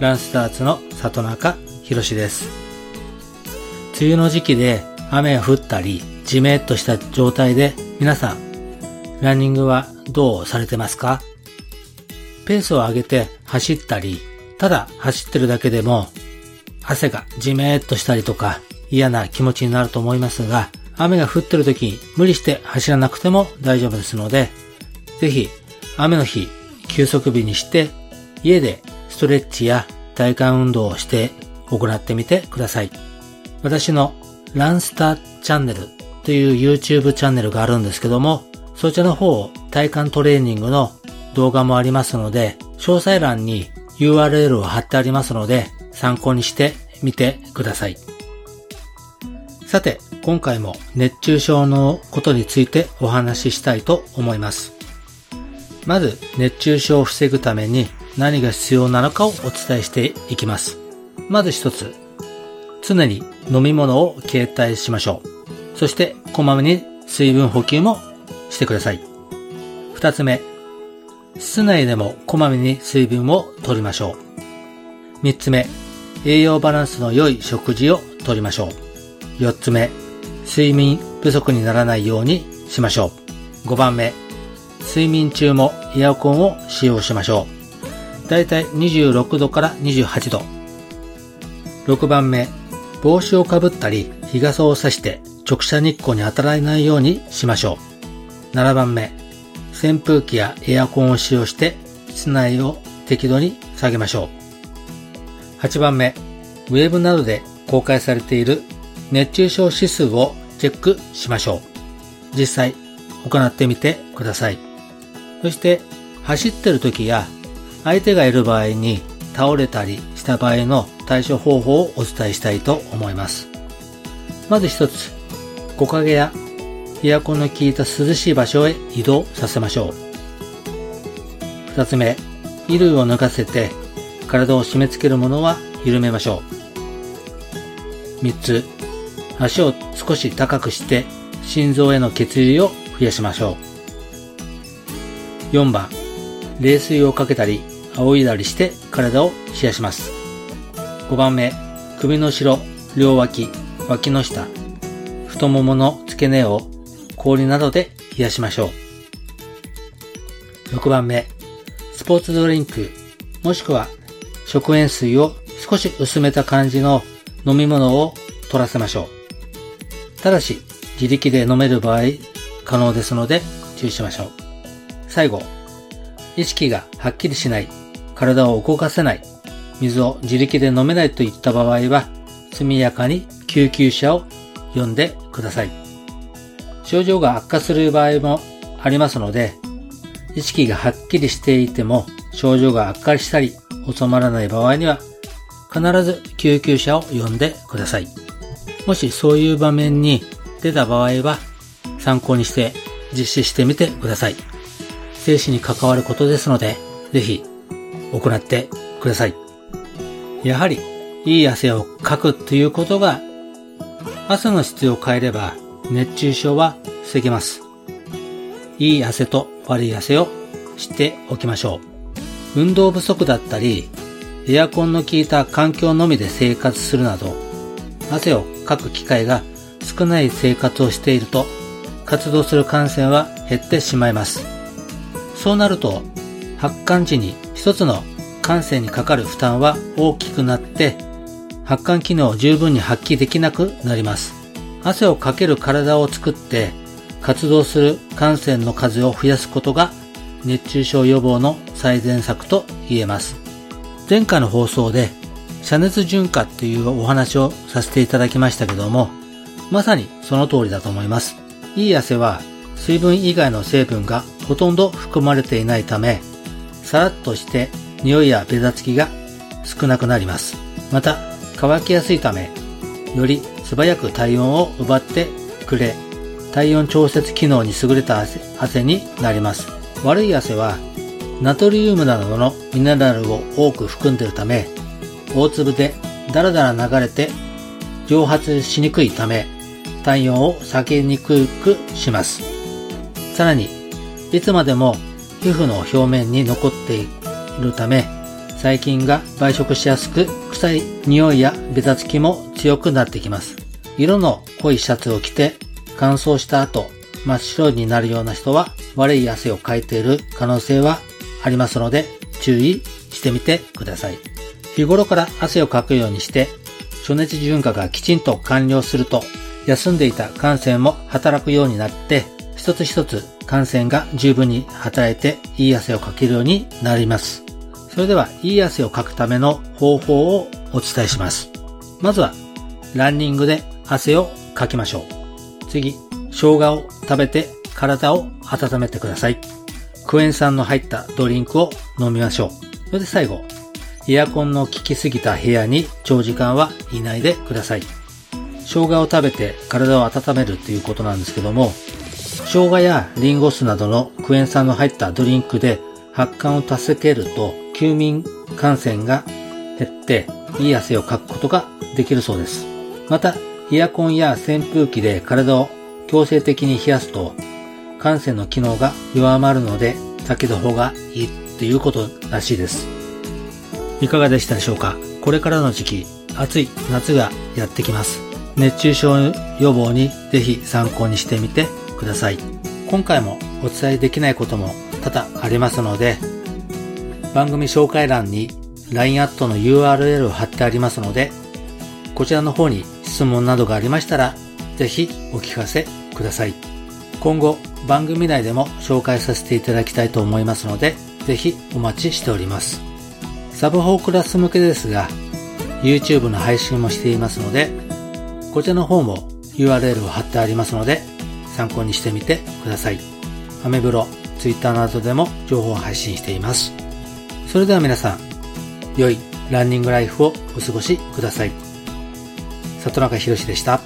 ランスターズの里中博です。梅雨の時期で雨が降ったり、じめっとした状態で皆さん、ランニングはどうされてますか？ペースを上げて走ったり、ただ走ってるだけでも汗がじめっとしたりとか嫌な気持ちになると思いますが、雨が降ってる時に無理して走らなくても大丈夫ですので、ぜひ雨の日、休息日にして家でストレッチや体幹運動をして行ってみてください。私のランスタチャンネルという YouTube チャンネルがあるんですけども、そちらの方体幹トレーニングの動画もありますので、詳細欄に URL を貼ってありますので、参考にしてみてください。さて、今回も熱中症のことについてお話ししたいと思います。まず、熱中症を防ぐために何が必要なのかをお伝えしていきます。まず一つ、常に飲み物を携帯しましょう。そして、こまめに水分補給もしてください。二つ目、室内でもこまめに水分を取りましょう。三つ目、栄養バランスの良い食事をとりましょう。四つ目、睡眠不足にならないようにしましょう。5番目、睡眠中もエアコンを使用しましょう。だいたい26度から28度。6番目、帽子をかぶったり日傘を差して直射日光に当たらないようにしましょう。7番目、扇風機やエアコンを使用して室内を適度に下げましょう。8番目、ウェブなどで公開されている熱中症指数をチェックしましょう。実際行ってみてください。そして走ってる時や相手がいる場合に倒れたりした場合の対処方法をお伝えしたいと思います。まず一つ、木陰やエアコンの効いた涼しい場所へ移動させましょう。二つ目、衣類を脱がせて体を締め付けるものは緩めましょう。三つ、足を少し高くして心臓への血流を増やしましょう。4番、冷水をかけたり仰いだりして体を冷やします。5番目、首の後ろ、両脇、脇の下、太ももの付け根を氷などで冷やしましょう。6番目、スポーツドリンク、もしくは食塩水を少し薄めた感じの飲み物を取らせましょう。ただし、自力で飲める場合、可能ですので注意しましょう。最後、意識がはっきりしない体を動かせない、水を自力で飲めないといった場合は、速やかに救急車を呼んでください。症状が悪化する場合もありますので、意識がはっきりしていても症状が悪化したり収まらない場合には、必ず救急車を呼んでください。もしそういう場面に出た場合は、参考にして実施してみてください。生死に関わることですので、ぜひ行ってください。やはり、いい汗をかくということが、汗の質を変えれば熱中症は防げます。いい汗と悪い汗を知っておきましょう。運動不足だったり、エアコンの効いた環境のみで生活するなど、汗をかく機会が少ない生活をしていると、活動する感染は減ってしまいます。そうなると、発汗時に一つの感性にかかる負担は大きくなって発汗機能を十分に発揮できなくなります。汗をかける体を作って活動する汗腺の数を増やすことが熱中症予防の最善策と言えます。前回の放送で遮熱循化っていうお話をさせていただきましたけども、まさにその通りだと思います。いい汗は水分以外の成分がほとんど含まれていないため、さらっとして匂いやベタつきが少なくなります。また、乾きやすいため、より素早く体温を奪ってくれ、体温調節機能に優れた汗になります。悪い汗は、ナトリウムなどのミネラルを多く含んでいるため、大粒でだらだら流れて蒸発しにくいため、体温を避けにくくします。さらに、いつまでも皮膚の表面に残っているため、細菌が培殖しやすく、臭い匂いやベタつきも強くなってきます。色の濃いシャツを着て乾燥した後、真っ白になるような人は悪い汗をかいている可能性はありますので注意してみてください。日頃から汗をかくようにして暑熱順化がきちんと完了すると休んでいた感染も働くようになって一つ一つ感染が十分に働いていい汗をかけるようになります。それでは、いい汗をかくための方法をお伝えします。まずは、ランニングで汗をかきましょう。次、生姜を食べて体を温めてください。クエン酸の入ったドリンクを飲みましょう。それで最後、エアコンの効きすぎた部屋に長時間はいないでください。生姜を食べて体を温めるっていうことなんですけども、生姜やリンゴ酢などのクエン酸の入ったドリンクで発汗を助けると休眠感染が減っていい汗をかくことができるそうです。また、エアコンや扇風機で体を強制的に冷やすと感染の機能が弱まるので避けた方がいいっていうことらしいです。いかがでしたでしょうか？これからの時期、暑い夏がやってきます。熱中症予防にぜひ参考にしてみてください。今回もお伝えできないことも多々ありますので、番組紹介欄に LINE アットの URL を貼ってありますので、こちらの方に質問などがありましたら、ぜひお聞かせください。今後、番組内でも紹介させていただきたいと思いますので、ぜひお待ちしております。サブ4クラス向けですが、YouTube の配信もしていますので、こちらの方も URL を貼ってありますので、参考にしてみてください。アメブロ、Twitter などでも情報を配信しています。それでは皆さん、良いランニングライフをお過ごしください。里中博でした。